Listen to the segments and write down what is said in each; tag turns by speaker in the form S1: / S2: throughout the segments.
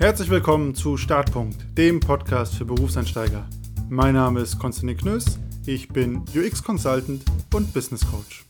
S1: Herzlich willkommen zu Startpunkt, dem Podcast für Berufseinsteiger. Mein Name ist Konstantin Knöss, ich bin UX Consultant und Business Coach.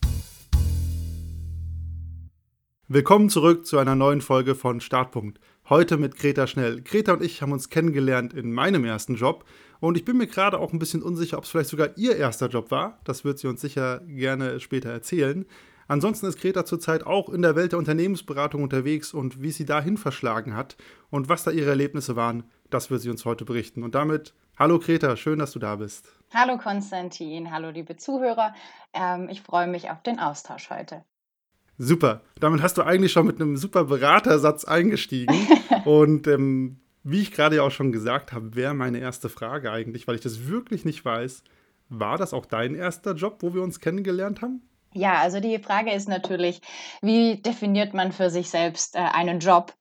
S1: Willkommen zurück zu einer neuen Folge von Startpunkt. Heute mit Greta Schnell. Greta und ich haben uns kennengelernt in meinem ersten Job und ich bin mir gerade auch ein bisschen unsicher, ob es vielleicht sogar ihr erster Job war. Das wird sie uns sicher gerne später erzählen. Ansonsten ist Greta zurzeit auch in der Welt der Unternehmensberatung unterwegs und wie sie dahin verschlagen hat und was da ihre Erlebnisse waren, das wird sie uns heute berichten. Und damit, hallo Greta, schön, dass du da bist.
S2: Hallo Konstantin, hallo liebe Zuhörer. Ähm, ich freue mich auf den Austausch heute.
S1: Super, damit hast du eigentlich schon mit einem super Beratersatz eingestiegen. und ähm, wie ich gerade ja auch schon gesagt habe, wäre meine erste Frage eigentlich, weil ich das wirklich nicht weiß. War das auch dein erster Job, wo wir uns kennengelernt haben?
S2: Ja, also die Frage ist natürlich, wie definiert man für sich selbst äh, einen Job?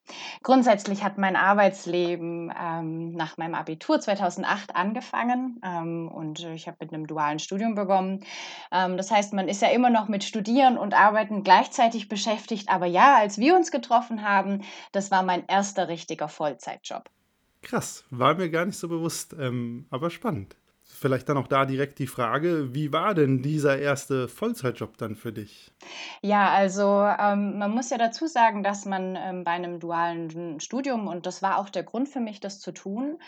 S2: Grundsätzlich hat mein Arbeitsleben ähm, nach meinem Abitur 2008 angefangen ähm, und ich habe mit einem dualen Studium begonnen. Ähm, das heißt, man ist ja immer noch mit Studieren und Arbeiten gleichzeitig beschäftigt. Aber ja, als wir uns getroffen haben, das war mein erster richtiger Vollzeitjob.
S1: Krass, war mir gar nicht so bewusst, ähm, aber spannend vielleicht dann auch da direkt die Frage, wie war denn dieser erste Vollzeitjob dann für dich?
S2: Ja, also ähm, man muss ja dazu sagen, dass man ähm, bei einem dualen Studium, und das war auch der Grund für mich, das zu tun,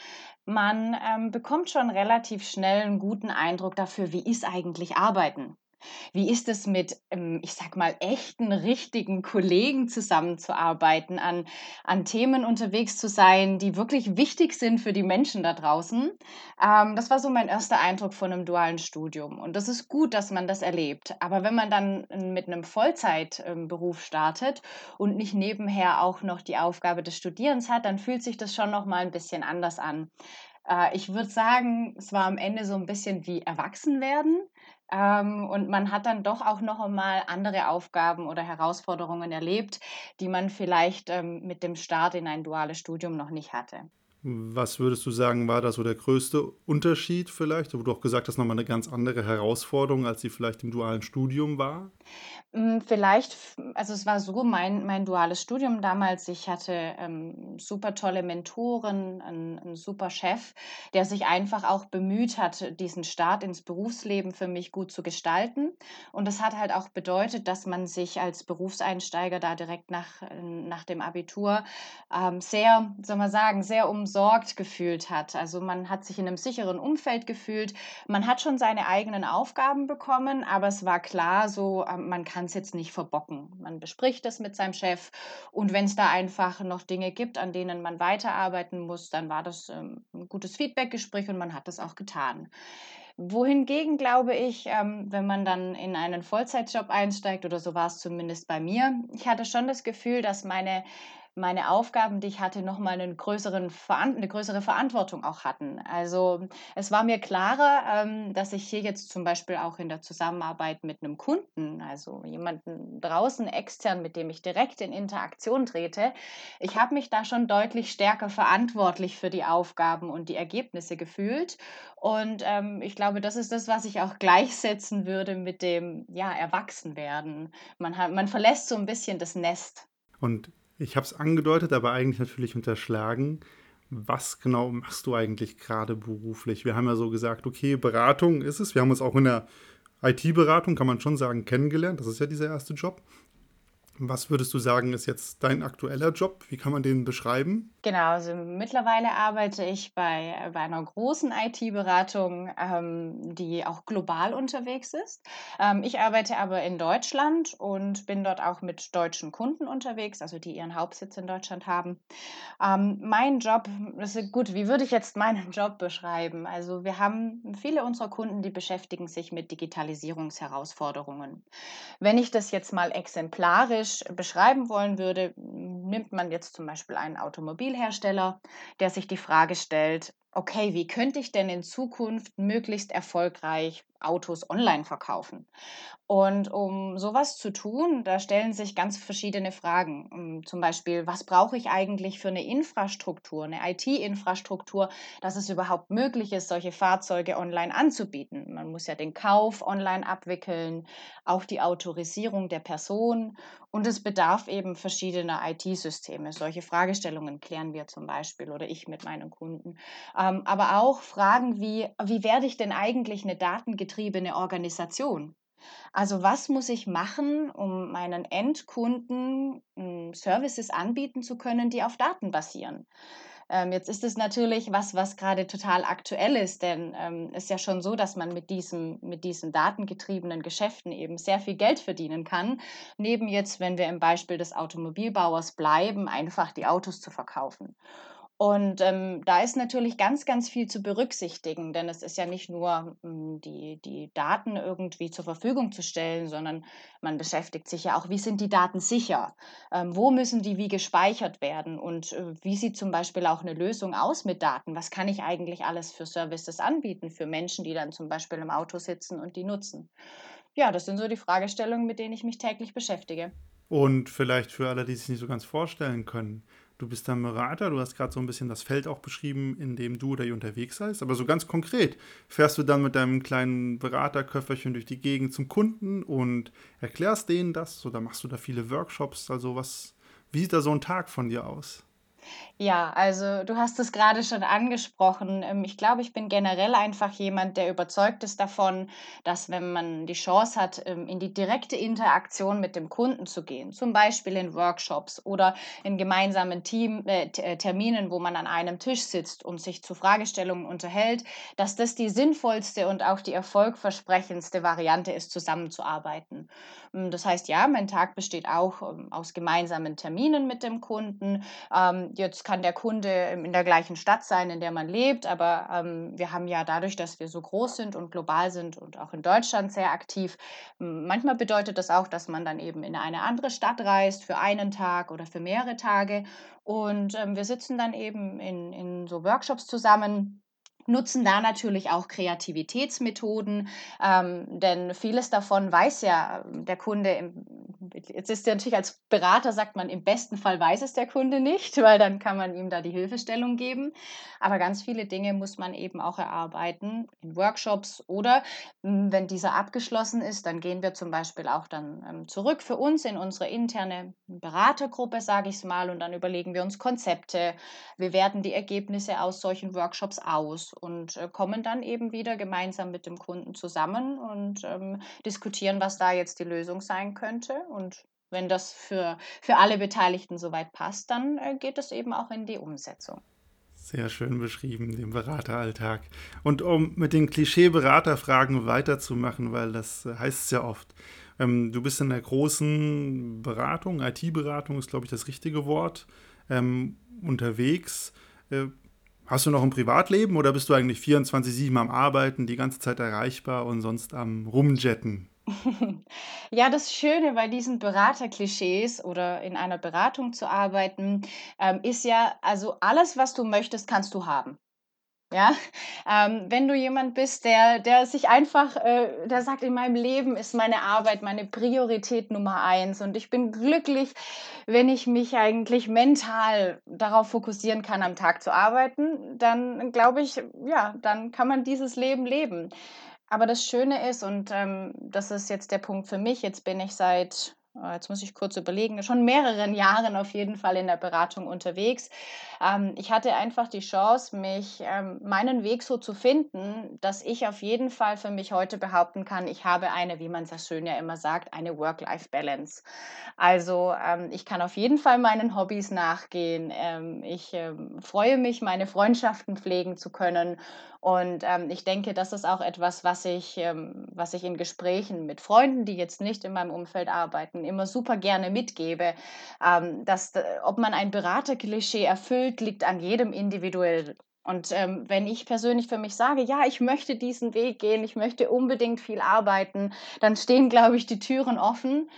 S2: man ähm, bekommt schon relativ schnell einen guten Eindruck dafür, wie ist eigentlich Arbeiten. Wie ist es mit, ähm, ich sag mal, echten, richtigen Kollegen zusammenzuarbeiten, an, an Themen unterwegs zu sein, die wirklich wichtig sind für die Menschen da draußen? Ähm, das war so mein erster Eindruck von einem dualen Studium. Und das ist gut, dass man das erlebt. Aber wenn man dann mit einem Vollzeitberuf ähm, startet und nicht nebenher auch noch die Aufgabe des Studierens hat, dann fühlt sich das schon noch mal ein bisschen anders an. Äh, ich würde sagen, es war am Ende so ein bisschen wie Erwachsenwerden. Ähm, und man hat dann doch auch noch einmal andere Aufgaben oder Herausforderungen erlebt, die man vielleicht ähm, mit dem Start in ein duales Studium noch nicht hatte.
S1: Was würdest du sagen, war da so der größte Unterschied vielleicht? Wo du auch gesagt hast, nochmal eine ganz andere Herausforderung, als sie vielleicht im dualen Studium war?
S2: Hm, vielleicht also, es war so, mein mein duales Studium damals, ich hatte, ähm, super tolle Mentoren, einen 'n super Chef, der sich einfach auch bemüht hat, diesen Start ins Berufsleben für mich gut zu gestalten. Und das hat halt auch bedeutet, dass man sich als Berufseinsteiger da direkt nach nach dem Abitur, ähm, sehr, soll man sagen, sehr umsorgt gefühlt hat. Also, man hat sich in einem sicheren Umfeld gefühlt. Man hat schon seine eigenen Aufgaben bekommen, aber es war klar so, ähm, man kann es jetzt nicht verbocken. Man bespricht es mit seinem Chef und wenn es da einfach noch Dinge gibt, an denen man weiterarbeiten muss, dann war das ähm, ein gutes Feedbackgespräch und man hat das auch getan. Wohingegen glaube ich, ähm, wenn man dann in einen Vollzeitjob einsteigt, oder so war es zumindest bei mir, ich hatte schon das Gefühl, dass meine meine Aufgaben, die ich hatte, nochmal einen größeren eine größere Verantwortung auch hatten. Also es war mir klarer, ähm, dass ich hier jetzt zum Beispiel auch in der Zusammenarbeit mit einem Kunden, also jemanden draußen extern, mit dem ich direkt in Interaktion trete, ich habe mich da schon deutlich stärker verantwortlich für die Aufgaben und die Ergebnisse gefühlt. Und ähm, ich glaube, das ist das, was ich auch gleichsetzen würde mit dem ja, Erwachsenwerden. Man, hat, man verlässt so ein bisschen das Nest.
S1: Und ich habe es angedeutet, aber eigentlich natürlich unterschlagen. Was genau machst du eigentlich gerade beruflich? Wir haben ja so gesagt, okay, Beratung ist es. Wir haben uns auch in der IT-Beratung, kann man schon sagen, kennengelernt. Das ist ja dieser erste Job. Was würdest du sagen, ist jetzt dein aktueller Job? Wie kann man den beschreiben?
S2: Genau, also mittlerweile arbeite ich bei, bei einer großen IT-Beratung, ähm, die auch global unterwegs ist. Ähm, ich arbeite aber in Deutschland und bin dort auch mit deutschen Kunden unterwegs, also die ihren Hauptsitz in Deutschland haben. Ähm, mein Job, das ist gut, wie würde ich jetzt meinen Job beschreiben? Also wir haben viele unserer Kunden, die beschäftigen sich mit Digitalisierungsherausforderungen. Wenn ich das jetzt mal exemplarisch beschreiben wollen würde, nimmt man jetzt zum Beispiel einen Automobil Automobilhersteller, der sich die Frage stellt, okay, wie könnte ich denn in Zukunft möglichst erfolgreich Autos online verkaufen? Und um sowas zu tun, da stellen sich ganz verschiedene Fragen. Ähm, zum Beispiel, was brauche ich eigentlich für eine Infrastruktur, eine IT-Infrastruktur, dass es überhaupt möglich ist, solche Fahrzeuge online anzubieten? Man muss ja den Kauf online abwickeln, auch die Autorisierung der Person und es bedarf eben verschiedener IT-Systeme. Solche Fragestellungen klären wir zum Beispiel oder ich mit meinen Kunden. Ähm, aber auch Fragen wie, wie werde ich denn eigentlich eine datengetriebene Organisation? Also was muss ich machen, um meinen Endkunden hm, Services anbieten zu können, die auf Daten basieren? Ähm, jetzt ist es natürlich was, was gerade total aktuell ist, denn ähm, es ist ja schon so, dass man mit, diesem, mit diesen datengetriebenen Geschäften eben sehr viel Geld verdienen kann. Neben jetzt, wenn wir im Beispiel des Automobilbauers bleiben, einfach die Autos zu verkaufen. Und ähm, da ist natürlich ganz, ganz viel zu berücksichtigen, denn es ist ja nicht nur ähm, die, die Daten irgendwie zur Verfügung zu stellen, sondern man beschäftigt sich ja auch, wie sind die Daten sicher? Ähm, wo müssen die wie gespeichert werden? Und äh, wie sieht zum Beispiel auch eine Lösung aus mit Daten? Was kann ich eigentlich alles für Services anbieten für Menschen, die dann zum Beispiel im Auto sitzen und die nutzen? Ja, das sind so die Fragestellungen, mit denen ich mich täglich beschäftige.
S1: Und vielleicht für alle, die sich nicht so ganz vorstellen können, Du bist dann Berater, du hast gerade so ein bisschen das Feld auch beschrieben, in dem du oder ihr unterwegs seid. Aber so ganz konkret, fährst du dann mit deinem kleinen Beraterköfferchen durch die Gegend zum Kunden und erklärst denen das oder machst du da viele Workshops? Also was, wie sieht da so ein Tag von dir aus?
S2: Ja, also du hast es gerade schon angesprochen. Ähm, ich glaube, ich bin generell einfach jemand, der überzeugt ist davon, dass wenn man die Chance hat, ähm, in die direkte Interaktion mit dem Kunden zu gehen, zum Beispiel in Workshops oder in gemeinsamen Team, äh, äh, Terminen, wo man an einem Tisch sitzt und sich zu Fragestellungen unterhält, dass das die sinnvollste und auch die erfolgversprechendste Variante ist, zusammenzuarbeiten. Ähm, das heißt, ja, mein Tag besteht auch aus gemeinsamen Terminen mit dem Kunden. Jetzt kann der Kunde in der gleichen Stadt sein, in der man lebt, aber ähm, wir haben ja dadurch, dass wir so groß sind und global sind und auch in Deutschland sehr aktiv, manchmal bedeutet das auch, dass man dann eben in eine andere Stadt reist für einen Tag oder für mehrere Tage. Und ähm, wir sitzen dann eben in, in so Workshops zusammen nutzen da natürlich auch Kreativitätsmethoden, ähm, denn vieles davon weiß ja ähm, der Kunde. Im, jetzt ist ja natürlich als Berater sagt man, im besten Fall weiß es der Kunde nicht, weil dann kann man ihm da die Hilfestellung geben. Aber ganz viele Dinge muss man eben auch erarbeiten in Workshops oder hm, wenn dieser abgeschlossen ist, dann gehen wir zum Beispiel auch dann ähm, zurück für uns in unsere interne Beratergruppe, sage ich es mal, und dann überlegen wir uns Konzepte. Wir werten die Ergebnisse aus solchen Workshops aus und äh, kommen dann eben wieder gemeinsam mit dem Kunden zusammen und ähm, diskutieren, was da jetzt die Lösung sein könnte. Und wenn das für, für alle Beteiligten soweit passt, dann äh, geht es eben auch in die Umsetzung.
S1: Sehr schön beschrieben, den Berateralltag. Und um mit den Klischee-Beraterfragen weiterzumachen, weil das äh, heißt es ja oft. Ähm, du bist in der großen Beratung, IT-Beratung ist, glaube ich, das richtige Wort, ähm, unterwegs. Äh, Hast du noch ein Privatleben oder bist du eigentlich 24-7 am Arbeiten, die ganze Zeit erreichbar und sonst am Rumjetten?
S2: Ja, das Schöne bei diesen Beraterklischees oder in einer Beratung zu arbeiten, ähm, ist ja, also alles, was du möchtest, kannst du haben. Ja, ähm, wenn du jemand bist, der, der sich einfach, äh, der sagt, in meinem Leben ist meine Arbeit meine Priorität Nummer eins und ich bin glücklich, wenn ich mich eigentlich mental darauf fokussieren kann, am Tag zu arbeiten, dann glaube ich, ja, dann kann man dieses Leben leben. Aber das Schöne ist, und ähm, das ist jetzt der Punkt für mich, jetzt bin ich seit äh, jetzt muss ich kurz überlegen, schon mehreren Jahren auf jeden Fall in der Beratung unterwegs. Ähm, ich hatte einfach die Chance, mich ähm, meinen Weg so zu finden, dass ich auf jeden Fall für mich heute behaupten kann, ich habe eine, wie man es so schön ja immer sagt, eine Work-Life-Balance. Also ähm, ich kann auf jeden Fall meinen Hobbys nachgehen. ich freue mich, meine Freundschaften pflegen zu können und ähm, ich denke, das ist auch etwas, was ich, ähm, was ich in Gesprächen mit Freunden, die jetzt nicht in meinem Umfeld arbeiten, immer super gerne mitgebe. Ähm, dass, äh, ob man ein Beraterklischee erfüllt, liegt an jedem individuell. Und ähm, wenn ich persönlich für mich sage, ja, ich möchte diesen Weg gehen, ich möchte unbedingt viel arbeiten, dann stehen, glaube ich, die Türen offen.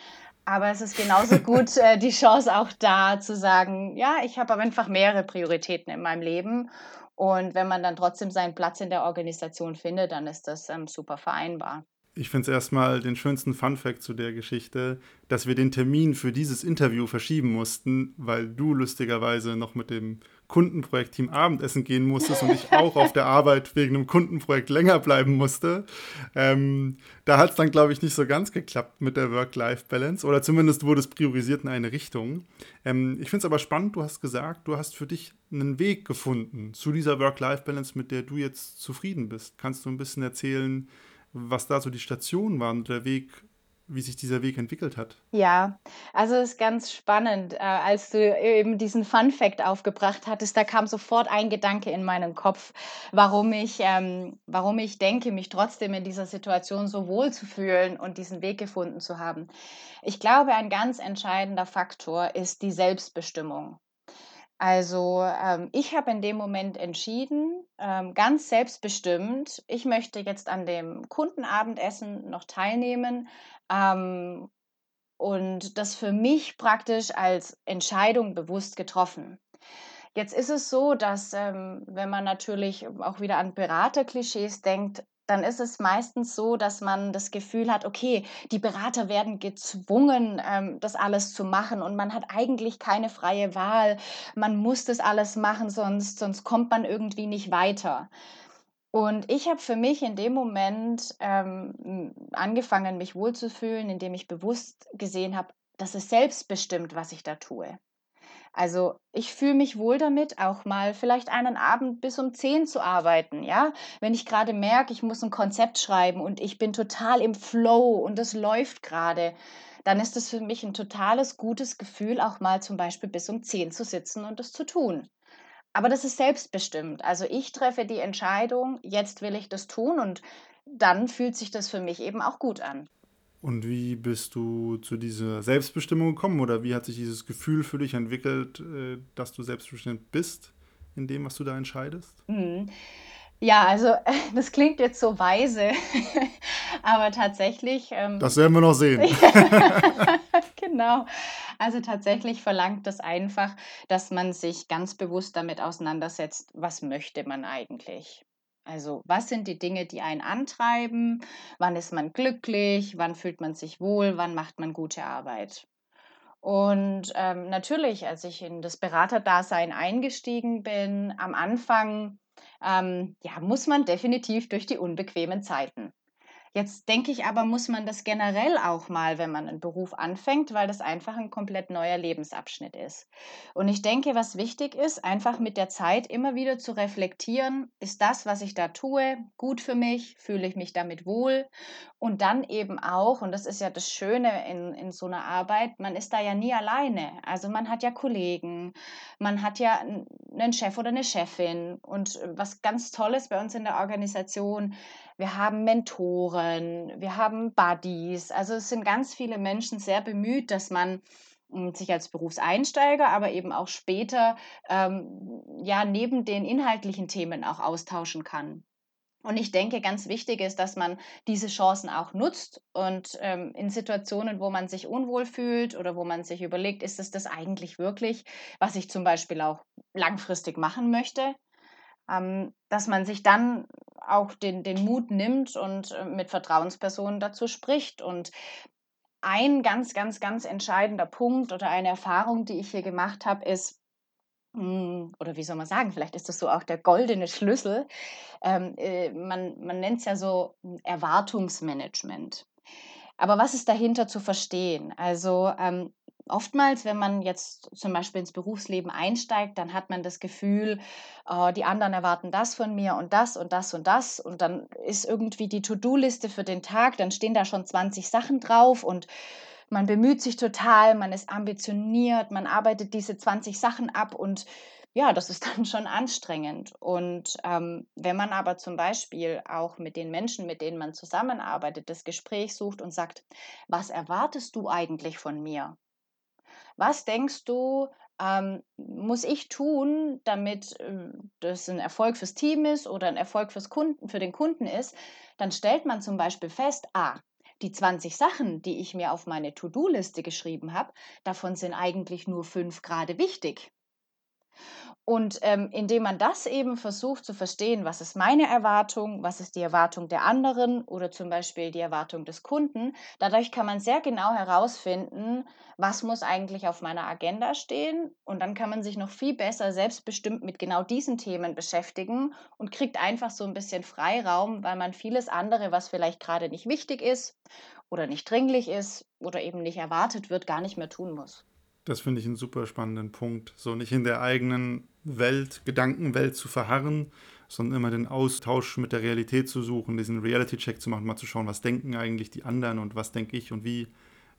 S2: Aber es ist genauso gut äh, die Chance auch da zu sagen, ja, ich habe aber einfach mehrere Prioritäten in meinem Leben. Und wenn man dann trotzdem seinen Platz in der Organisation findet, dann ist das ähm, super vereinbar.
S1: Ich finde es erstmal den schönsten Fun-Fact zu der Geschichte, dass wir den Termin für dieses Interview verschieben mussten, weil du lustigerweise noch mit dem Kundenprojektteam Abendessen gehen musstest und ich auch auf der Arbeit wegen einem Kundenprojekt länger bleiben musste. Ähm, da hat es dann, glaube ich, nicht so ganz geklappt mit der Work-Life-Balance oder zumindest wurde es priorisiert in eine Richtung. Ähm, ich finde es aber spannend, du hast gesagt, du hast für dich einen Weg gefunden zu dieser Work-Life-Balance, mit der du jetzt zufrieden bist. Kannst du ein bisschen erzählen, was da so die Station war und der Weg, wie sich dieser Weg entwickelt hat.
S2: Ja, also es ist ganz spannend. Äh, als du eben diesen Fun Fact aufgebracht hattest, da kam sofort ein Gedanke in meinen Kopf, warum ich, ähm, warum ich denke, mich trotzdem in dieser Situation so wohl zu fühlen und diesen Weg gefunden zu haben. Ich glaube, ein ganz entscheidender Faktor ist die Selbstbestimmung. Also, ähm, ich habe in dem Moment entschieden, ähm, ganz selbstbestimmt, ich möchte jetzt an dem Kundenabendessen noch teilnehmen, ähm, und das für mich praktisch als Entscheidung bewusst getroffen. Jetzt ist es so, dass, ähm, wenn man natürlich auch wieder an Beraterklischees denkt, dann ist es meistens so, dass man das Gefühl hat, okay, die Berater werden gezwungen, ähm, das alles zu machen und man hat eigentlich keine freie Wahl. Man muss das alles machen, sonst, sonst kommt man irgendwie nicht weiter. Und ich habe für mich in dem Moment ähm, angefangen, mich wohlzufühlen, indem ich bewusst gesehen habe, das ist selbstbestimmt, was ich da tue. Also ich fühle mich wohl damit, auch mal vielleicht einen Abend bis um 10 zu arbeiten, ja. Wenn ich gerade merke, ich muss ein Konzept schreiben und ich bin total im Flow und es läuft gerade, dann ist es für mich ein totales gutes Gefühl, auch mal zum Beispiel bis um 10 zu sitzen und das zu tun. Aber das ist selbstbestimmt. Also ich treffe die Entscheidung, jetzt will ich das tun und dann fühlt sich das für mich eben auch gut an.
S1: Und wie bist du zu dieser Selbstbestimmung gekommen oder wie hat sich dieses Gefühl für dich entwickelt, äh, dass du selbstbestimmt bist in dem, was du da entscheidest?
S2: Mhm. Ja, also das klingt jetzt so weise, aber tatsächlich. Ähm,
S1: das werden wir noch sehen.
S2: genau. Also tatsächlich verlangt das einfach, dass man sich ganz bewusst damit auseinandersetzt, was möchte man eigentlich. Also, was sind die Dinge, die einen antreiben? Wann ist man glücklich? Wann fühlt man sich wohl? Wann macht man gute Arbeit? Und ähm, natürlich, als ich in das Beraterdasein eingestiegen bin, am Anfang, ähm, ja, muss man definitiv durch die unbequemen Zeiten. Jetzt denke ich aber, muss man das generell auch mal, wenn man einen Beruf anfängt, weil das einfach ein komplett neuer Lebensabschnitt ist. Und ich denke, was wichtig ist, einfach mit der Zeit immer wieder zu reflektieren, ist das, was ich da tue, gut für mich, fühle ich mich damit wohl und dann eben auch, und das ist ja das Schöne in, in so einer Arbeit, man ist da ja nie alleine. Also man hat ja Kollegen, man hat ja einen Chef oder eine Chefin und was ganz Tolles bei uns in der Organisation, wir haben Mentoren, wir haben Buddies. Also es sind ganz viele Menschen sehr bemüht, dass man hm, sich als Berufseinsteiger, aber eben auch später ähm, ja neben den inhaltlichen Themen auch austauschen kann. Und ich denke, ganz wichtig ist, dass man diese Chancen auch nutzt und ähm, in Situationen, wo man sich unwohl fühlt oder wo man sich überlegt, ist es das eigentlich wirklich, was ich zum Beispiel auch langfristig machen möchte, ähm, dass man sich dann auch den, den Mut nimmt und äh, mit Vertrauenspersonen dazu spricht. Und ein ganz, ganz, ganz entscheidender Punkt oder eine Erfahrung, die ich hier gemacht habe, ist, hm, oder wie soll man sagen, vielleicht ist das so auch der goldene Schlüssel. Ähm, äh, man man nennt es ja so Erwartungsmanagement. Aber was ist dahinter zu verstehen? Also ähm, oftmals, wenn man jetzt zum Beispiel ins Berufsleben einsteigt, dann hat man das Gefühl, äh, die anderen erwarten das von mir und das und das und das. Und dann ist irgendwie die To-Do-Liste für den Tag, dann stehen da schon 20 Sachen drauf und man bemüht sich total, man ist ambitioniert, man arbeitet diese 20 Sachen ab und ja, das ist dann schon anstrengend. Und ähm, wenn man aber zum Beispiel auch mit den Menschen, mit denen man zusammenarbeitet, das Gespräch sucht und sagt, was erwartest du eigentlich von mir? Was denkst du, ähm, muss ich tun, damit äh, das ein Erfolg fürs Team ist oder ein Erfolg fürs Kunden, für den Kunden ist? Dann stellt man zum Beispiel fest, ah, die 20 Sachen, die ich mir auf meine To-Do-Liste geschrieben habe, davon sind eigentlich nur fünf gerade wichtig. Und ähm, indem man das eben versucht zu verstehen, was ist meine Erwartung, was ist die Erwartung der anderen oder zum Beispiel die Erwartung des Kunden, dadurch kann man sehr genau herausfinden, was muss eigentlich auf meiner Agenda stehen. Und dann kann man sich noch viel besser selbstbestimmt mit genau diesen Themen beschäftigen und kriegt einfach so ein bisschen Freiraum, weil man vieles andere, was vielleicht gerade nicht wichtig ist oder nicht dringlich ist oder eben nicht erwartet wird, gar nicht mehr tun muss.
S1: Das finde ich einen super spannenden Punkt. So nicht in der eigenen Welt, Gedankenwelt zu verharren, sondern immer den Austausch mit der Realität zu suchen, diesen Reality-Check zu machen, mal zu schauen, was denken eigentlich die anderen und was denke ich und wie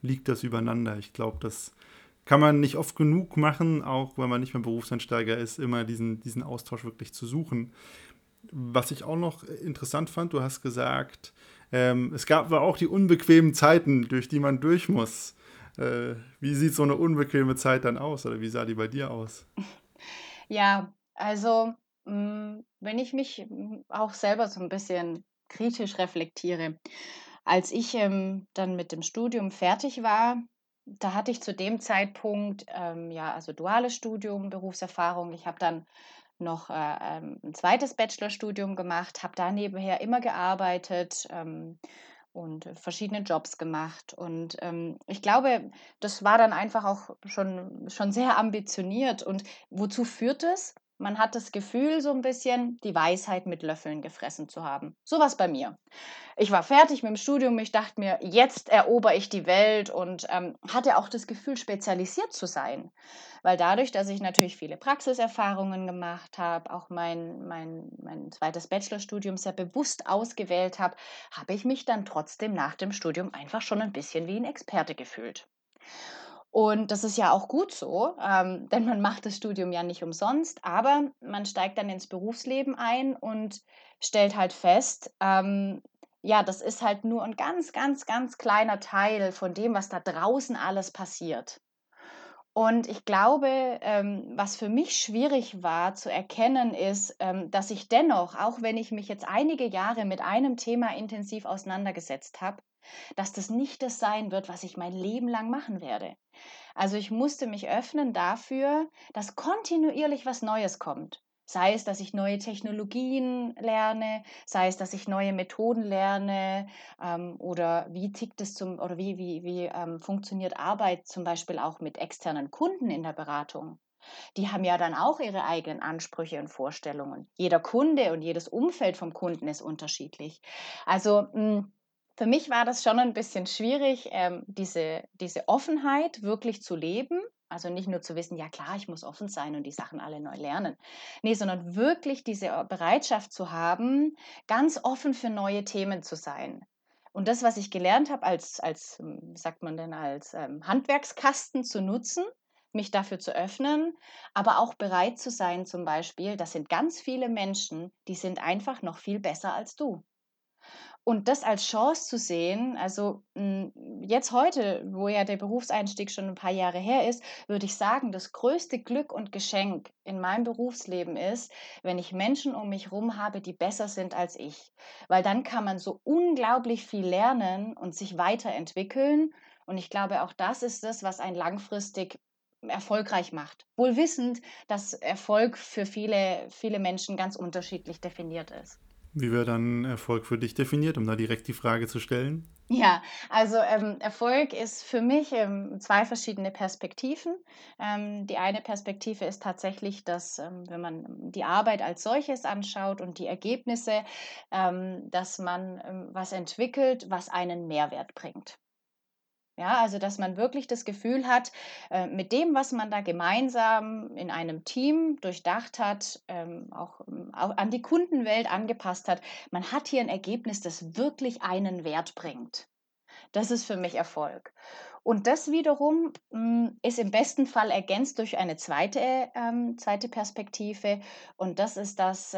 S1: liegt das übereinander. Ich glaube, das kann man nicht oft genug machen, auch wenn man nicht mehr Berufseinsteiger ist, immer diesen, diesen Austausch wirklich zu suchen. Was ich auch noch interessant fand, du hast gesagt, ähm, es gab aber auch die unbequemen Zeiten, durch die man durch muss. Äh, wie sieht so eine unbequeme Zeit dann aus oder wie sah die bei dir aus?
S2: Ja, also hm, wenn ich mich hm, auch selber so ein bisschen kritisch reflektiere, als ich ähm, dann mit dem Studium fertig war, da hatte ich zu dem Zeitpunkt ähm, ja also duales Studium, Berufserfahrung. Ich habe dann noch äh, ähm, ein zweites Bachelorstudium gemacht, habe da nebenher immer gearbeitet. Ähm, und verschiedene Jobs gemacht. Und ähm, ich glaube, das war dann einfach auch schon, schon sehr ambitioniert. Und wozu führt es? Man hat das Gefühl, so ein bisschen die Weisheit mit Löffeln gefressen zu haben. So was bei mir. Ich war fertig mit dem Studium, ich dachte mir, jetzt erober ich die Welt und ähm, hatte auch das Gefühl, spezialisiert zu sein. Weil dadurch, dass ich natürlich viele Praxiserfahrungen gemacht habe, auch mein, mein, mein zweites Bachelorstudium sehr bewusst ausgewählt habe, habe ich mich dann trotzdem nach dem Studium einfach schon ein bisschen wie ein Experte gefühlt. Und das ist ja auch gut so, ähm, denn man macht das Studium ja nicht umsonst, aber man steigt dann ins Berufsleben ein und stellt halt fest, ähm, ja, das ist halt nur ein ganz, ganz, ganz kleiner Teil von dem, was da draußen alles passiert. Und ich glaube, ähm, was für mich schwierig war zu erkennen, ist, ähm, dass ich dennoch, auch wenn ich mich jetzt einige Jahre mit einem Thema intensiv auseinandergesetzt habe, dass das nicht das sein wird, was ich mein Leben lang machen werde. Also ich musste mich öffnen dafür, dass kontinuierlich was Neues kommt. Sei es, dass ich neue Technologien lerne, sei es, dass ich neue Methoden lerne ähm, oder wie tickt es zum oder wie, wie, wie ähm, funktioniert Arbeit zum Beispiel auch mit externen Kunden in der Beratung. Die haben ja dann auch ihre eigenen Ansprüche und Vorstellungen. Jeder Kunde und jedes Umfeld vom Kunden ist unterschiedlich. Also mh, hm, für mich war das schon ein bisschen schwierig, ähm, diese, diese Offenheit wirklich zu leben. Also nicht nur zu wissen, ja klar, ich muss offen sein und die Sachen alle neu lernen. Nee, sondern wirklich diese Bereitschaft zu haben, ganz offen für neue Themen zu sein. Und das, was ich gelernt habe, als, als hm, wie sagt man denn, als ähm, Handwerkskasten zu nutzen, mich dafür zu öffnen, aber auch bereit zu sein, zum Beispiel, das sind ganz viele Menschen, die sind einfach noch viel besser als du. Und das als Chance zu sehen, also hm, jetzt heute, wo ja der Berufseinstieg schon ein paar Jahre her ist, würde ich sagen, das größte Glück und Geschenk in meinem Berufsleben ist, wenn ich Menschen um mich herum habe, die besser sind als ich. Weil dann kann man so unglaublich viel lernen und sich weiterentwickeln. Und ich glaube, auch das ist es, was einen langfristig erfolgreich macht. Wohl wissend, dass Erfolg für viele, viele Menschen ganz unterschiedlich definiert ist.
S1: Wie wäre dann Erfolg für dich definiert, um da direkt die Frage zu stellen?
S2: Ja, also ähm, Erfolg ist für mich ähm, zwei verschiedene Perspektiven. Ähm, die eine Perspektive ist tatsächlich, dass ähm, wenn man die Arbeit als solches anschaut und die Ergebnisse, ähm, dass man ähm, was entwickelt, was einen Mehrwert bringt. Ja, also dass man wirklich das Gefühl hat, äh, mit dem, was man da gemeinsam in einem Team durchdacht hat, ähm, auch, ähm, an die Kundenwelt angepasst hat, man hat hier ein Ergebnis, das wirklich einen Wert bringt. Das ist für mich Erfolg. Und das wiederum hm, ist im besten Fall ergänzt durch eine zweite, ähm, zweite Perspektive. Und das ist das,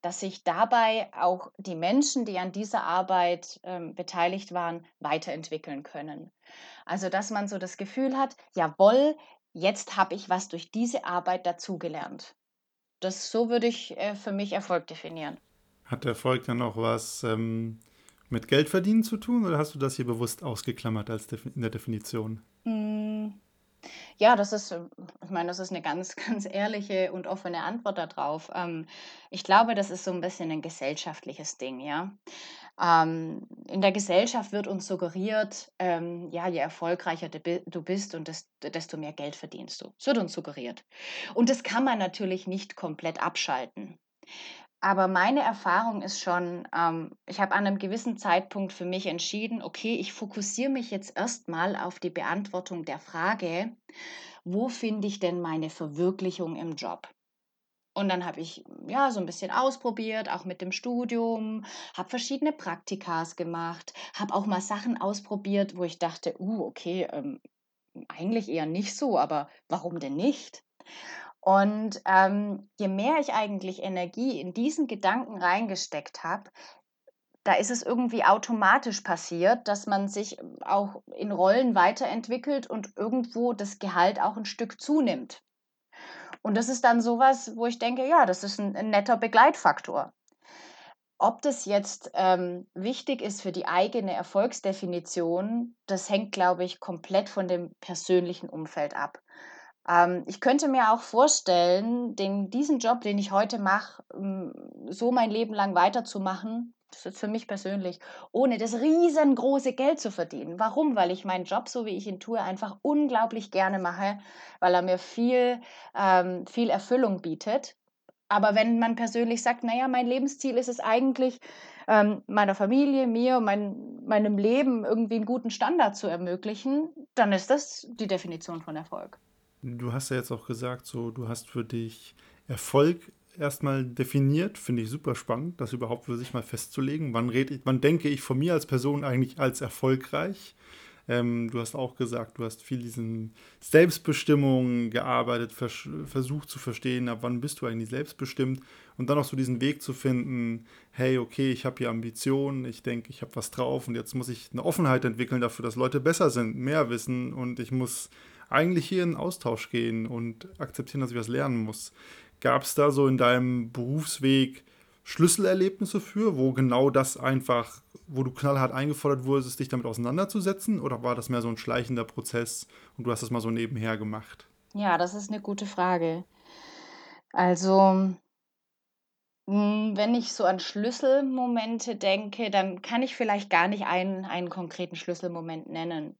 S2: dass sich dabei auch die Menschen, die an dieser Arbeit ähm, beteiligt waren, weiterentwickeln können. Also dass man so das Gefühl hat, jawohl, jetzt habe ich was durch diese Arbeit dazugelernt. Das so würde ich äh, für mich Erfolg definieren.
S1: Hat Erfolg dann auch was ähm, mit Geldverdienen zu tun oder hast du das hier bewusst ausgeklammert als in der Definition?
S2: Hm. Ja, das ist, äh, ich meine, das ist eine ganz, ganz ehrliche und offene Antwort darauf. Ähm, ich glaube, das ist so ein bisschen ein gesellschaftliches Ding, ja. Ähm, in der Gesellschaft wird uns suggeriert, ähm, ja, je erfolgreicher du bist und desto mehr Geld verdienst du. Es wird uns suggeriert. Und das kann man natürlich nicht komplett abschalten. Aber meine Erfahrung ist schon, ähm, ich habe an einem gewissen Zeitpunkt für mich entschieden, okay, ich fokussiere mich jetzt erstmal auf die Beantwortung der Frage, wo finde ich denn meine Verwirklichung im Job? Und dann habe ich ja so ein bisschen ausprobiert, auch mit dem Studium, habe verschiedene Praktikas gemacht, habe auch mal Sachen ausprobiert, wo ich dachte, uh, okay, ähm, eigentlich eher nicht so, aber warum denn nicht? Und ähm, je mehr ich eigentlich Energie in diesen Gedanken reingesteckt habe, da ist es irgendwie automatisch passiert, dass man sich auch in Rollen weiterentwickelt und irgendwo das Gehalt auch ein Stück zunimmt. Und das ist dann sowas, wo ich denke, ja, das ist ein, ein netter Begleitfaktor. Ob das jetzt ähm, wichtig ist für die eigene Erfolgsdefinition, das hängt, glaube ich, komplett von dem persönlichen Umfeld ab. Ähm, ich könnte mir auch vorstellen, den, diesen Job, den ich heute mache, ähm, so mein Leben lang weiterzumachen. Das ist für mich persönlich, ohne das riesengroße Geld zu verdienen. Warum? Weil ich meinen Job, so wie ich ihn tue, einfach unglaublich gerne mache, weil er mir viel, ähm, viel Erfüllung bietet. Aber wenn man persönlich sagt, naja, mein Lebensziel ist es eigentlich, ähm, meiner Familie, mir, mein, meinem Leben irgendwie einen guten Standard zu ermöglichen, dann ist das die Definition von Erfolg.
S1: Du hast ja jetzt auch gesagt, so du hast für dich Erfolg erstmal definiert. Finde ich super spannend, das überhaupt für sich mal festzulegen. Wann, red wann denke ich von mir als Person eigentlich als erfolgreich? Ähm, du hast auch gesagt, du hast viel diesen Selbstbestimmung gearbeitet, vers versucht zu verstehen, ab wann bist du eigentlich selbstbestimmt und dann auch so diesen Weg zu finden, hey, okay, ich habe hier Ambitionen, ich denke, ich habe was drauf und jetzt muss ich eine Offenheit entwickeln dafür, dass Leute besser sind, mehr wissen und ich muss eigentlich hier in Austausch gehen und akzeptieren, dass ich was lernen muss. Gab es da so in deinem Berufsweg Schlüsselerlebnisse für, wo genau das einfach, wo du knallhart eingefordert wurdest, dich damit auseinanderzusetzen? Oder war das mehr so ein schleichender Prozess und du hast das mal so nebenher gemacht?
S2: Ja, das ist eine gute Frage. Also, hm, wenn ich so an Schlüsselmomente denke, dann kann ich vielleicht gar nicht einen, einen konkreten Schlüsselmoment nennen.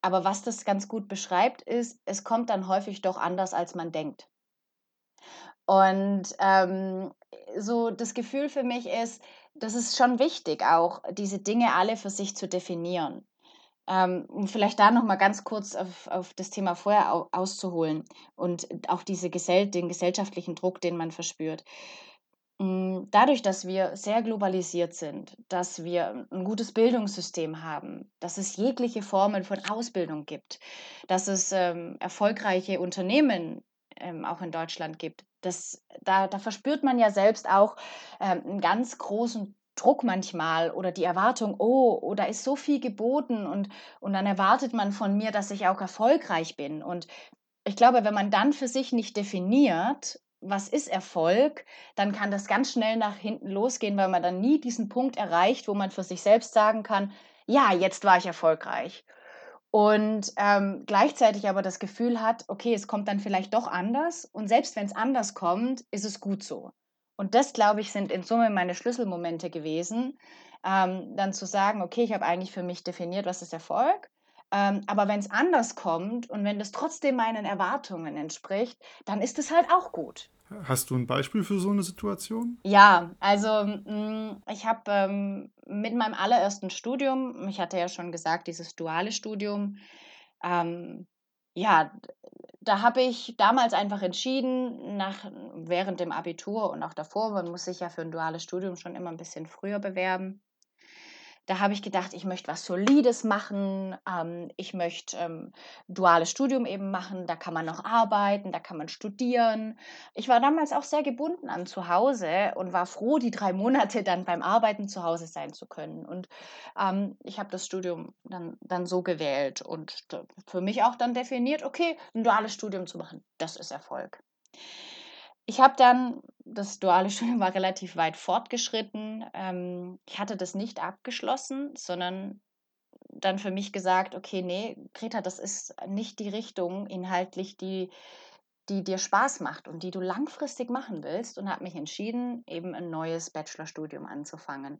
S2: Aber was das ganz gut beschreibt, ist, es kommt dann häufig doch anders, als man denkt. Und ähm, so das Gefühl für mich ist, das ist schon wichtig, auch diese Dinge alle für sich zu definieren. Ähm, um vielleicht da noch mal ganz kurz auf, auf das Thema vorher auszuholen und auch diese Gesell den gesellschaftlichen Druck, den man verspürt. Hm, dadurch, dass wir sehr globalisiert sind, dass wir ein gutes Bildungssystem haben, dass es jegliche Formen von Ausbildung gibt, dass es ähm, erfolgreiche Unternehmen ähm, auch in Deutschland gibt, das, da, da verspürt man ja selbst auch ähm, einen ganz großen Druck manchmal oder die Erwartung, oh, oh, da ist so viel geboten und, und dann erwartet man von mir, dass ich auch erfolgreich bin. Und ich glaube, wenn man dann für sich nicht definiert, was ist Erfolg, dann kann das ganz schnell nach hinten losgehen, weil man dann nie diesen Punkt erreicht, wo man für sich selbst sagen kann, ja, jetzt war ich erfolgreich. Und ähm, gleichzeitig aber das Gefühl hat, okay, es kommt dann vielleicht doch anders. Und selbst wenn es anders kommt, ist es gut so. Und das, glaube ich, sind in Summe meine Schlüsselmomente gewesen, ähm, dann zu sagen, okay, ich habe eigentlich für mich definiert, was ist Erfolg. Ähm, aber wenn es anders kommt und wenn das trotzdem meinen Erwartungen entspricht, dann ist es halt auch gut.
S1: Hast du ein Beispiel für so eine Situation?
S2: Ja, also mm, ich habe ähm, mit meinem allerersten Studium, ich hatte ja schon gesagt, dieses duale Studium, ähm, ja, da habe ich damals einfach entschieden, nach, während dem Abitur und auch davor, man muss sich ja für ein duales Studium schon immer ein bisschen früher bewerben, da habe ich gedacht, ich möchte was Solides machen, ähm, ich möchte ähm, duales Studium eben machen, da kann man noch arbeiten, da kann man studieren. Ich war damals auch sehr gebunden an zu Hause und war froh, die drei Monate dann beim Arbeiten zu Hause sein zu können. Und ähm, ich habe das Studium dann, dann so gewählt und für mich auch dann definiert, okay, ein duales Studium zu machen, das ist Erfolg. Ich habe dann das duale Studium war relativ weit fortgeschritten. Ähm, ich hatte das nicht abgeschlossen, sondern dann für mich gesagt, okay, nee, Greta, das ist nicht die Richtung inhaltlich, die, die dir Spaß macht und die du langfristig machen willst und habe mich entschieden, eben ein neues Bachelorstudium anzufangen.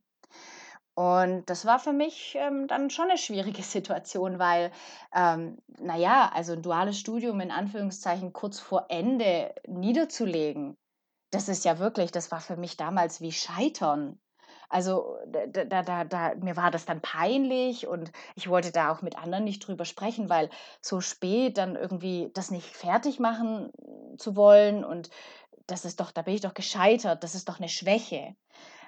S2: Und das war für mich ähm, dann schon eine schwierige Situation, weil, ähm, naja, also ein duales Studium in Anführungszeichen kurz vor Ende niederzulegen, das ist ja wirklich, das war für mich damals wie Scheitern. Also da, da, da, da, mir war das dann peinlich und ich wollte da auch mit anderen nicht drüber sprechen, weil so spät dann irgendwie das nicht fertig machen zu wollen und das ist doch, da bin ich doch gescheitert, das ist doch eine Schwäche.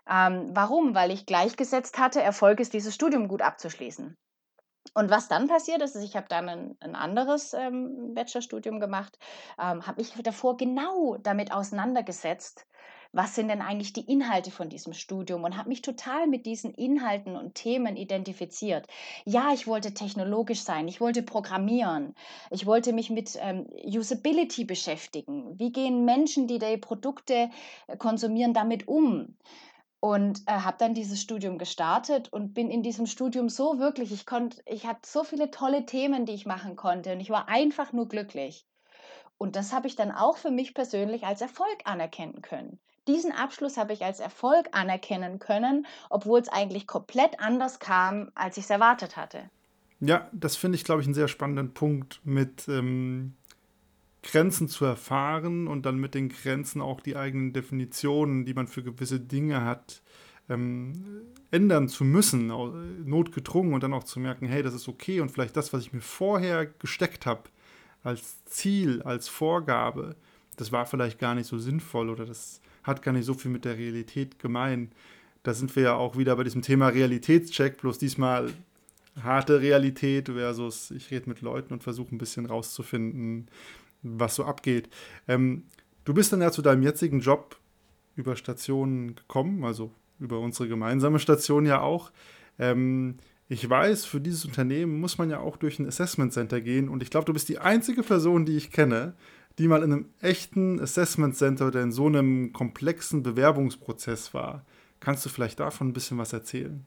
S2: Ähm, warum? Weil ich gleichgesetzt hatte, Erfolg ist, dieses Studium gut abzuschließen. Und was dann passiert ist, ich habe dann ein, ein anderes ähm, Bachelorstudium gemacht, ähm, habe mich davor genau damit auseinandergesetzt, was sind denn eigentlich die Inhalte von diesem Studium und habe mich total mit diesen Inhalten und Themen identifiziert. Ja, ich wollte technologisch sein, ich wollte programmieren, ich wollte mich mit ähm, Usability beschäftigen. Wie gehen Menschen, die die Produkte äh, konsumieren, damit um? Und äh, habe dann dieses Studium gestartet und bin in diesem Studium so wirklich, ich konnte, ich hatte so viele tolle Themen, die ich machen konnte und ich war einfach nur glücklich. Und das habe ich dann auch für mich persönlich als Erfolg anerkennen können diesen Abschluss habe ich als Erfolg anerkennen können, obwohl es eigentlich komplett anders kam, als ich es erwartet hatte.
S1: Ja, das finde ich, glaube ich, einen sehr spannenden Punkt mit ähm, Grenzen zu erfahren und dann mit den Grenzen auch die eigenen Definitionen, die man für gewisse Dinge hat, ähm, ändern zu müssen, notgedrungen und dann auch zu merken, hey, das ist okay und vielleicht das, was ich mir vorher gesteckt habe, als Ziel, als Vorgabe, das war vielleicht gar nicht so sinnvoll oder das hat gar nicht so viel mit der Realität gemein. Da sind wir ja auch wieder bei diesem Thema Realitätscheck, bloß diesmal harte Realität versus ich rede mit Leuten und versuche ein bisschen rauszufinden, was so abgeht. Ähm, du bist dann ja zu deinem jetzigen Job über Stationen gekommen, also über unsere gemeinsame Station ja auch. Ähm, ich weiß, für dieses Unternehmen muss man ja auch durch ein Assessment Center gehen und ich glaube, du bist die einzige Person, die ich kenne, die mal in einem echten Assessment Center oder in so einem komplexen Bewerbungsprozess war. Kannst du vielleicht davon ein bisschen was erzählen?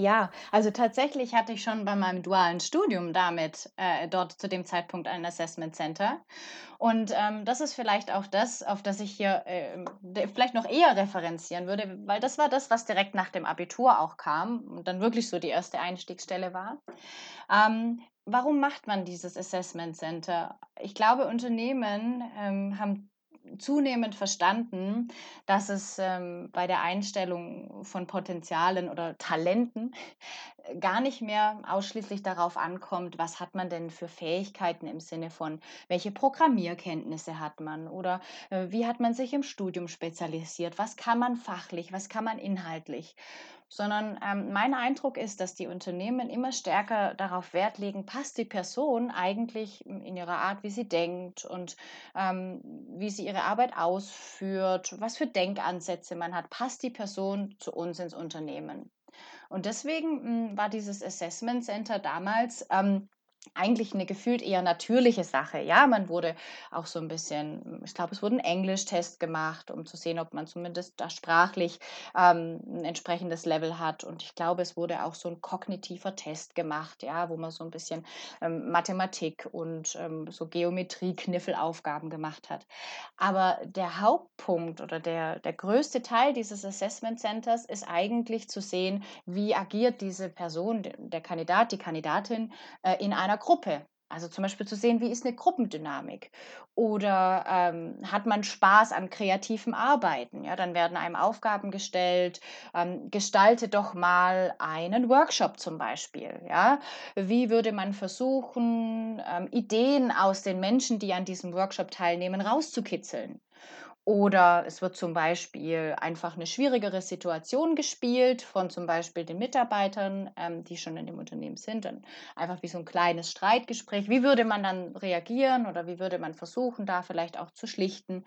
S2: Ja, also tatsächlich hatte ich schon bei meinem dualen Studium damit äh, dort zu dem Zeitpunkt ein Assessment Center. Und ähm, das ist vielleicht auch das, auf das ich hier äh, vielleicht noch eher referenzieren würde, weil das war das, was direkt nach dem Abitur auch kam und dann wirklich so die erste Einstiegsstelle war. Ähm, warum macht man dieses Assessment Center? Ich glaube, Unternehmen ähm, haben zunehmend verstanden, dass es ähm, bei der Einstellung von Potenzialen oder Talenten äh, gar nicht mehr ausschließlich darauf ankommt, was hat man denn für Fähigkeiten im Sinne von, welche Programmierkenntnisse hat man oder äh, wie hat man sich im Studium spezialisiert, was kann man fachlich, was kann man inhaltlich sondern ähm, mein Eindruck ist, dass die Unternehmen immer stärker darauf Wert legen, passt die Person eigentlich in ihrer Art, wie sie denkt und ähm, wie sie ihre Arbeit ausführt, was für Denkansätze man hat, passt die Person zu uns ins Unternehmen. Und deswegen mh, hm, war dieses Assessment Center damals ähm, eigentlich eine gefühlt eher natürliche Sache. Ja, man wurde auch so ein bisschen, ich glaube, es wurde ein Englischtest gemacht, um zu sehen, ob man zumindest da sprachlich ähm, ein entsprechendes Level hat. Und ich glaube, es wurde auch so ein kognitiver Test gemacht, ja, wo man so ein bisschen ähm, Mathematik und ähm, so Geometrie-Kniffelaufgaben gemacht hat. Aber der Hauptpunkt oder der, der größte Teil dieses Assessment Centers ist eigentlich zu sehen, wie agiert diese Person, der Kandidat, die Kandidatin äh, in einer einer Gruppe. Also zum Beispiel zu sehen, wie ist eine Gruppendynamik oder ähm, hat man Spaß an kreativem Arbeiten. Ja, dann werden einem Aufgaben gestellt, ähm, gestalte doch mal einen Workshop zum Beispiel. Ja, wie würde man versuchen, ähm, Ideen aus den Menschen, die an diesem Workshop teilnehmen, rauszukitzeln? Oder es wird zum Beispiel einfach eine schwierigere Situation gespielt von zum Beispiel den Mitarbeitern, ähm, die schon in dem Unternehmen sind. Dann einfach wie so ein kleines Streitgespräch. Wie würde man dann reagieren oder wie würde man versuchen, da vielleicht auch zu schlichten?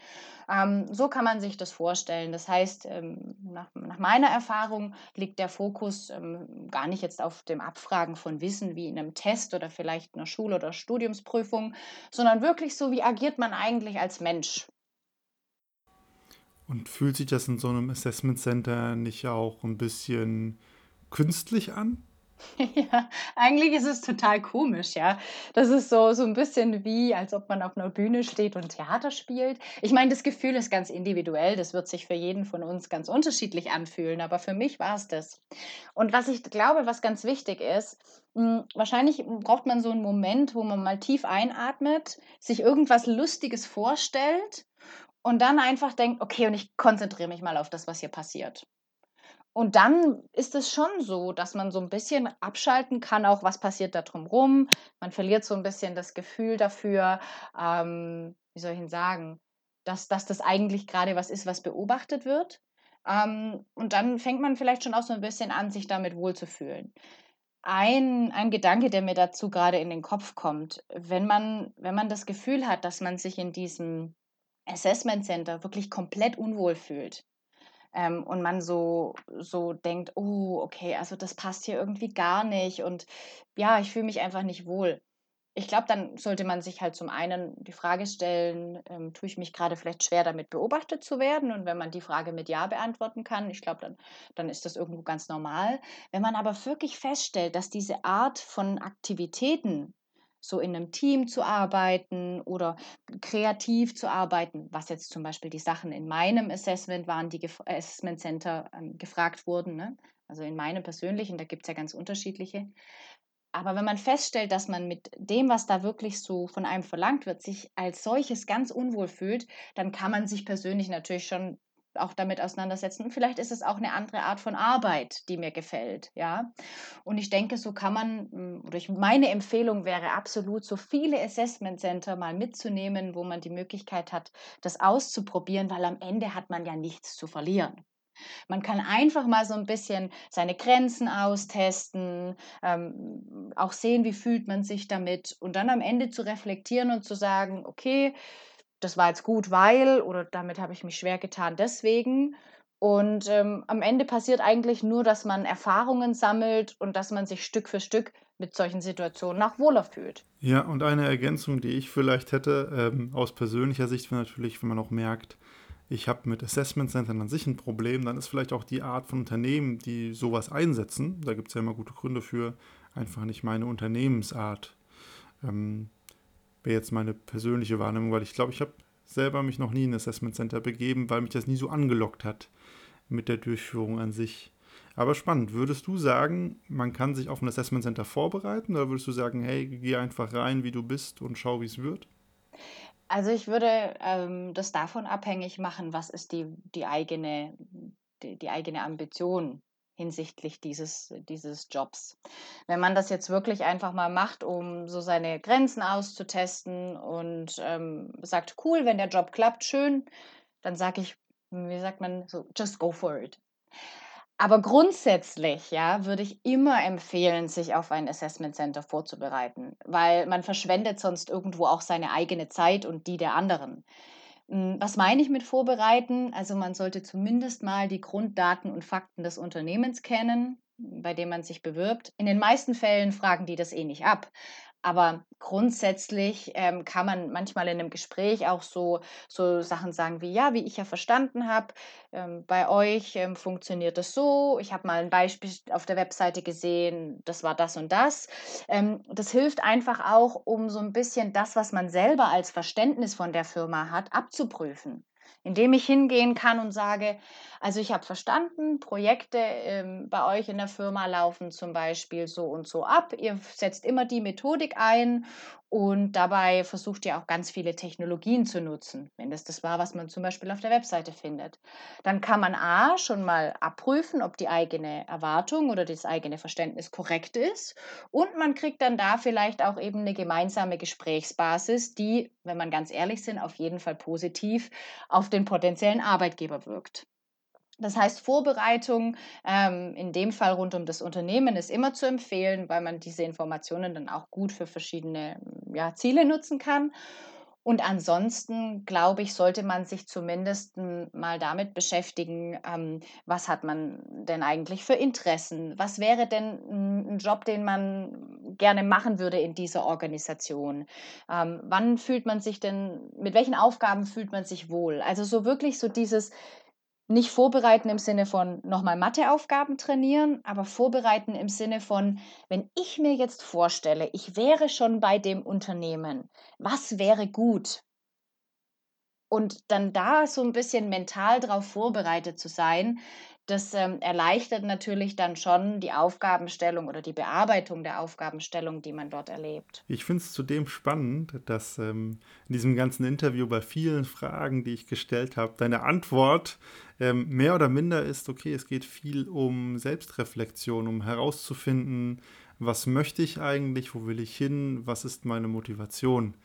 S2: Ähm, so kann man sich das vorstellen. Das heißt, ähm, nach, nach, meiner Erfahrung liegt der Fokus ähm, gar nicht jetzt auf dem Abfragen von Wissen wie in einem Test oder vielleicht einer Schul- oder Studiumsprüfung, sondern wirklich so, wie agiert man eigentlich als Mensch?
S1: Und fühlt sich das in so einem Assessment Center nicht auch ein bisschen künstlich an?
S2: Ja, eigentlich ist es total komisch, ja. Das ist so so ein bisschen wie, als ob man auf einer Bühne steht und Theater spielt. Ich meine, das Gefühl ist ganz individuell. Das wird sich für jeden von uns ganz unterschiedlich anfühlen, aber für mich war es das. Und was ich glaube, was ganz wichtig ist, hm, wahrscheinlich braucht man so einen Moment, wo man mal tief einatmet, sich irgendwas Lustiges vorstellt und dann einfach denkt: „Okay, und ich konzentriere mich mal auf das, was hier passiert.“ und dann ist es schon so, dass man so ein bisschen abschalten kann, auch was passiert da drumrum. Man verliert so ein bisschen das Gefühl dafür, ähm, wie soll ich denn sagen, dass dass das eigentlich gerade was ist, was beobachtet wird. Ähm, und dann fängt man vielleicht schon auch so ein bisschen an, sich damit wohlzufühlen. Ein ein Gedanke, der mir dazu gerade in den Kopf kommt, wenn man wenn man das Gefühl hat, dass man sich in diesem Assessment Center wirklich komplett unwohl fühlt ähm, und man so, so denkt, oh, okay, also das passt hier irgendwie gar nicht und ja, ich fühle mich einfach nicht wohl. Ich glaube, dann sollte man sich halt zum einen die Frage stellen, ähm, tue ich mich gerade vielleicht schwer damit beobachtet zu werden? Und wenn man die Frage mit Ja beantworten kann, ich glaube, dann, dann ist das irgendwo ganz normal. Wenn man aber wirklich feststellt, dass diese Art von Aktivitäten so in einem Team zu arbeiten oder kreativ zu arbeiten, was jetzt zum Beispiel die Sachen in meinem Assessment waren, die Assessment Center ähm, gefragt wurden, ne? also in meinem persönlichen, da gibt es ja ganz unterschiedliche. Aber wenn man feststellt, dass man mit dem, was da wirklich so von einem verlangt wird, sich als solches ganz unwohl fühlt, dann kann man sich persönlich natürlich schon auch damit auseinandersetzen. Und vielleicht ist es auch eine andere Art von Arbeit, die mir gefällt, ja. Und ich denke, so kann man, hm, oder meine Empfehlung wäre absolut, so viele Assessment Center mal mitzunehmen, wo man die Möglichkeit hat, das auszuprobieren, weil am Ende hat man ja nichts zu verlieren. Man kann einfach mal so ein bisschen seine Grenzen austesten, ähm, auch sehen, wie fühlt man sich damit und dann am Ende zu reflektieren und zu sagen, okay, das war jetzt gut, weil oder damit habe ich mich schwer getan deswegen. Und ähm, am Ende passiert eigentlich nur, dass man Erfahrungen sammelt und dass man sich Stück für Stück mit solchen Situationen auch wohler fühlt.
S1: Ja, und eine Ergänzung, die ich vielleicht hätte, ähm, aus persönlicher Sicht, wäre natürlich, wenn man auch merkt, ich habe mit Assessment Centern an sich ein Problem, dann ist vielleicht auch die Art von Unternehmen, die sowas einsetzen, da gibt es ja immer gute Gründe für, einfach nicht meine Unternehmensart. Ähm, wäre jetzt meine persönliche Wahrnehmung, weil ich glaube, ich habe selber mich noch nie in ein Assessment Center begeben, weil mich das nie so angelockt hat mit der Durchführung an sich. Aber spannend, würdest du sagen, man kann sich auf ein Assessment Center vorbereiten oder würdest du sagen, hey, geh einfach rein, wie du bist und schau, wie es wird?
S2: Also ich würde ähm, das davon abhängig machen, was ist die, die, eigene, die, die eigene Ambition hinsichtlich dieses, dieses Jobs. Wenn man das jetzt wirklich einfach mal macht, um so seine Grenzen auszutesten und ähm, sagt, cool, wenn der Job klappt, schön, dann sage ich, wie sagt man so, just go for it. Aber grundsätzlich, ja, würde ich immer empfehlen, sich auf ein Assessment Center vorzubereiten, weil man verschwendet sonst irgendwo auch seine eigene Zeit und die der anderen. Hm, was meine ich mit vorbereiten? Also man sollte zumindest mal die Grunddaten und Fakten des Unternehmens kennen, bei dem man sich bewirbt. In den meisten Fällen fragen die das eh nicht ab. Aber grundsätzlich ähm, kann man manchmal in einem Gespräch auch so, so Sachen sagen wie, ja, wie ich ja verstanden habe, ähm, bei euch ähm, funktioniert das so. Ich habe mal ein Beispiel auf der Webseite gesehen, das war das und das. Ähm, das hilft einfach auch, um so ein bisschen das, was man selber als Verständnis von der Firma hat, abzuprüfen indem ich hingehen kann und sage, also ich habe verstanden, Projekte ähm, bei euch in der Firma laufen zum Beispiel so und so ab. Ihr setzt immer die Methodik ein und dabei versucht ihr auch ganz viele Technologien zu nutzen, wenn das das war, was man zum Beispiel auf der Webseite findet. Dann kann man A schon mal abprüfen, ob die eigene Erwartung oder das eigene Verständnis korrekt ist. Und man kriegt dann da vielleicht auch eben eine gemeinsame Gesprächsbasis, die, wenn man ganz ehrlich sind, auf jeden Fall positiv auf den potenziellen Arbeitgeber wirkt. Das heißt, Vorbereitung ähm, in dem Fall rund um das Unternehmen ist immer zu empfehlen, weil man diese Informationen dann auch gut für verschiedene ja, Ziele nutzen kann. Und ansonsten, glaube ich, sollte man sich zumindest mal damit beschäftigen, ähm, was hat man denn eigentlich für Interessen? Was wäre denn ein Job, den man gerne machen würde in dieser Organisation? Ähm, wann fühlt man sich denn, mit welchen Aufgaben fühlt man sich wohl? Also so wirklich so dieses, Nicht vorbereiten im Sinne von nochmal Matheaufgaben trainieren, aber vorbereiten im Sinne von, wenn ich mir jetzt vorstelle, ich wäre schon bei dem Unternehmen, was wäre gut? Und dann da so ein bisschen mental darauf vorbereitet zu sein, das ähm, erleichtert natürlich dann schon die Aufgabenstellung oder die Bearbeitung der Aufgabenstellung, die man dort erlebt.
S1: Ich finde es zudem spannend, dass ähm, in diesem ganzen Interview bei vielen Fragen, die ich gestellt habe, deine Antwort ähm, mehr oder minder ist, okay, es geht viel um Selbstreflexion, um herauszufinden, was möchte ich eigentlich, wo will ich hin, was ist meine Motivation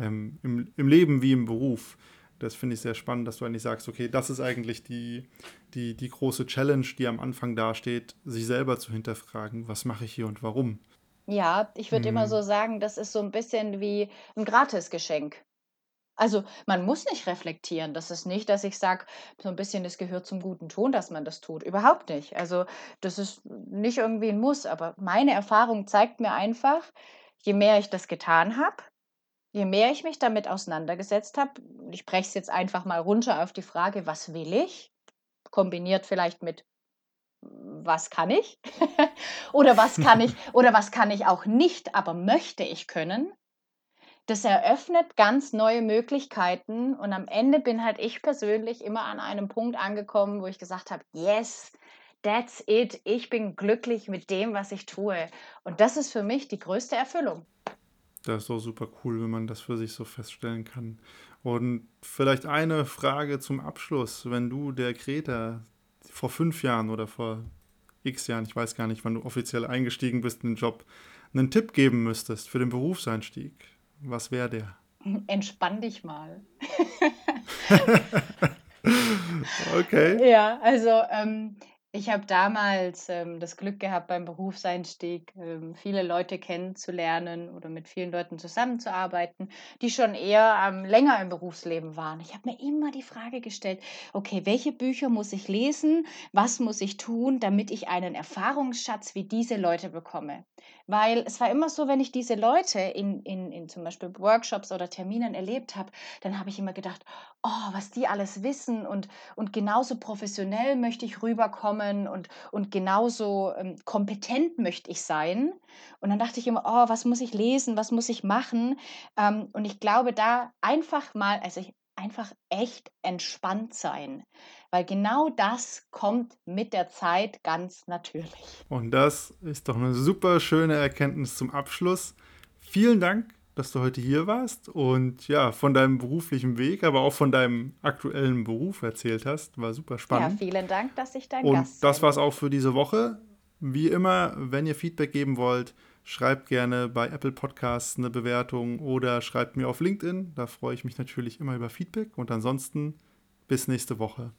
S1: ähm, im, im Leben wie im Beruf das finde ich sehr spannend, dass du eigentlich sagst, okay, das ist eigentlich die, die, die große Challenge, die am Anfang dasteht, sich selber zu hinterfragen, was mache ich hier und warum.
S2: Ja, ich würde hm. immer so sagen, das ist so ein bisschen wie ein Gratisgeschenk. Also man muss nicht reflektieren. Das ist nicht, dass ich sage, so ein bisschen, es gehört zum guten Ton, dass man das tut. Überhaupt nicht. Also das ist nicht irgendwie ein Muss, aber meine Erfahrung zeigt mir einfach, je mehr ich das getan habe, Je mehr ich mich damit auseinandergesetzt habe, ich breche es jetzt einfach mal runter auf die Frage, was will ich? Kombiniert vielleicht mit was kann ich? oder was kann ich oder was kann ich auch nicht, aber möchte ich können? Das eröffnet ganz neue Möglichkeiten und am Ende bin halt ich persönlich immer an einem Punkt angekommen, wo ich gesagt habe, yes, that's it, ich bin glücklich mit dem, was ich tue und das ist für mich die größte Erfüllung.
S1: Das ist auch super cool, wenn man das für sich so feststellen kann. Und vielleicht eine Frage zum Abschluss. Wenn du der Kreta vor fünf Jahren oder vor x Jahren, ich weiß gar nicht, wann du offiziell eingestiegen bist in den Job, einen Tipp geben müsstest für den Berufseinstieg, was wäre der?
S2: Entspann dich mal.
S1: okay.
S2: Ja, also ähm, ich habe damals ähm, das Glück gehabt, beim Berufseinstieg ähm, viele Leute kennenzulernen oder mit vielen Leuten zusammenzuarbeiten, die schon eher ähm, länger im Berufsleben waren. Ich habe mir immer die Frage gestellt, okay, welche Bücher muss ich lesen? Was muss ich tun, damit ich einen Erfahrungsschatz wie diese Leute bekomme? Weil es war immer so, wenn ich diese Leute in, in, in zum Beispiel Workshops oder Terminen erlebt habe, dann habe ich immer gedacht, oh, was die alles wissen und, und genauso professionell möchte ich rüberkommen und, und genauso ähm, kompetent möchte ich sein. Und dann dachte ich immer, oh, was muss ich lesen, was muss ich machen? Ähm, und ich glaube, da einfach mal, also ich, einfach echt entspannt sein, weil genau das kommt mit der Zeit ganz natürlich.
S1: Und das ist doch eine super schöne Erkenntnis zum Abschluss. Vielen Dank dass du heute hier warst und ja, von deinem beruflichen Weg, aber auch von deinem aktuellen Beruf erzählt hast. War super spannend.
S2: Ja, vielen Dank, dass ich dein
S1: und
S2: Gast
S1: bin. Und das war es auch für diese Woche. Wie immer, wenn ihr Feedback geben wollt, schreibt gerne bei Apple Podcasts eine Bewertung oder schreibt mir auf LinkedIn. Da freue ich mich natürlich immer über Feedback. Und ansonsten bis nächste Woche.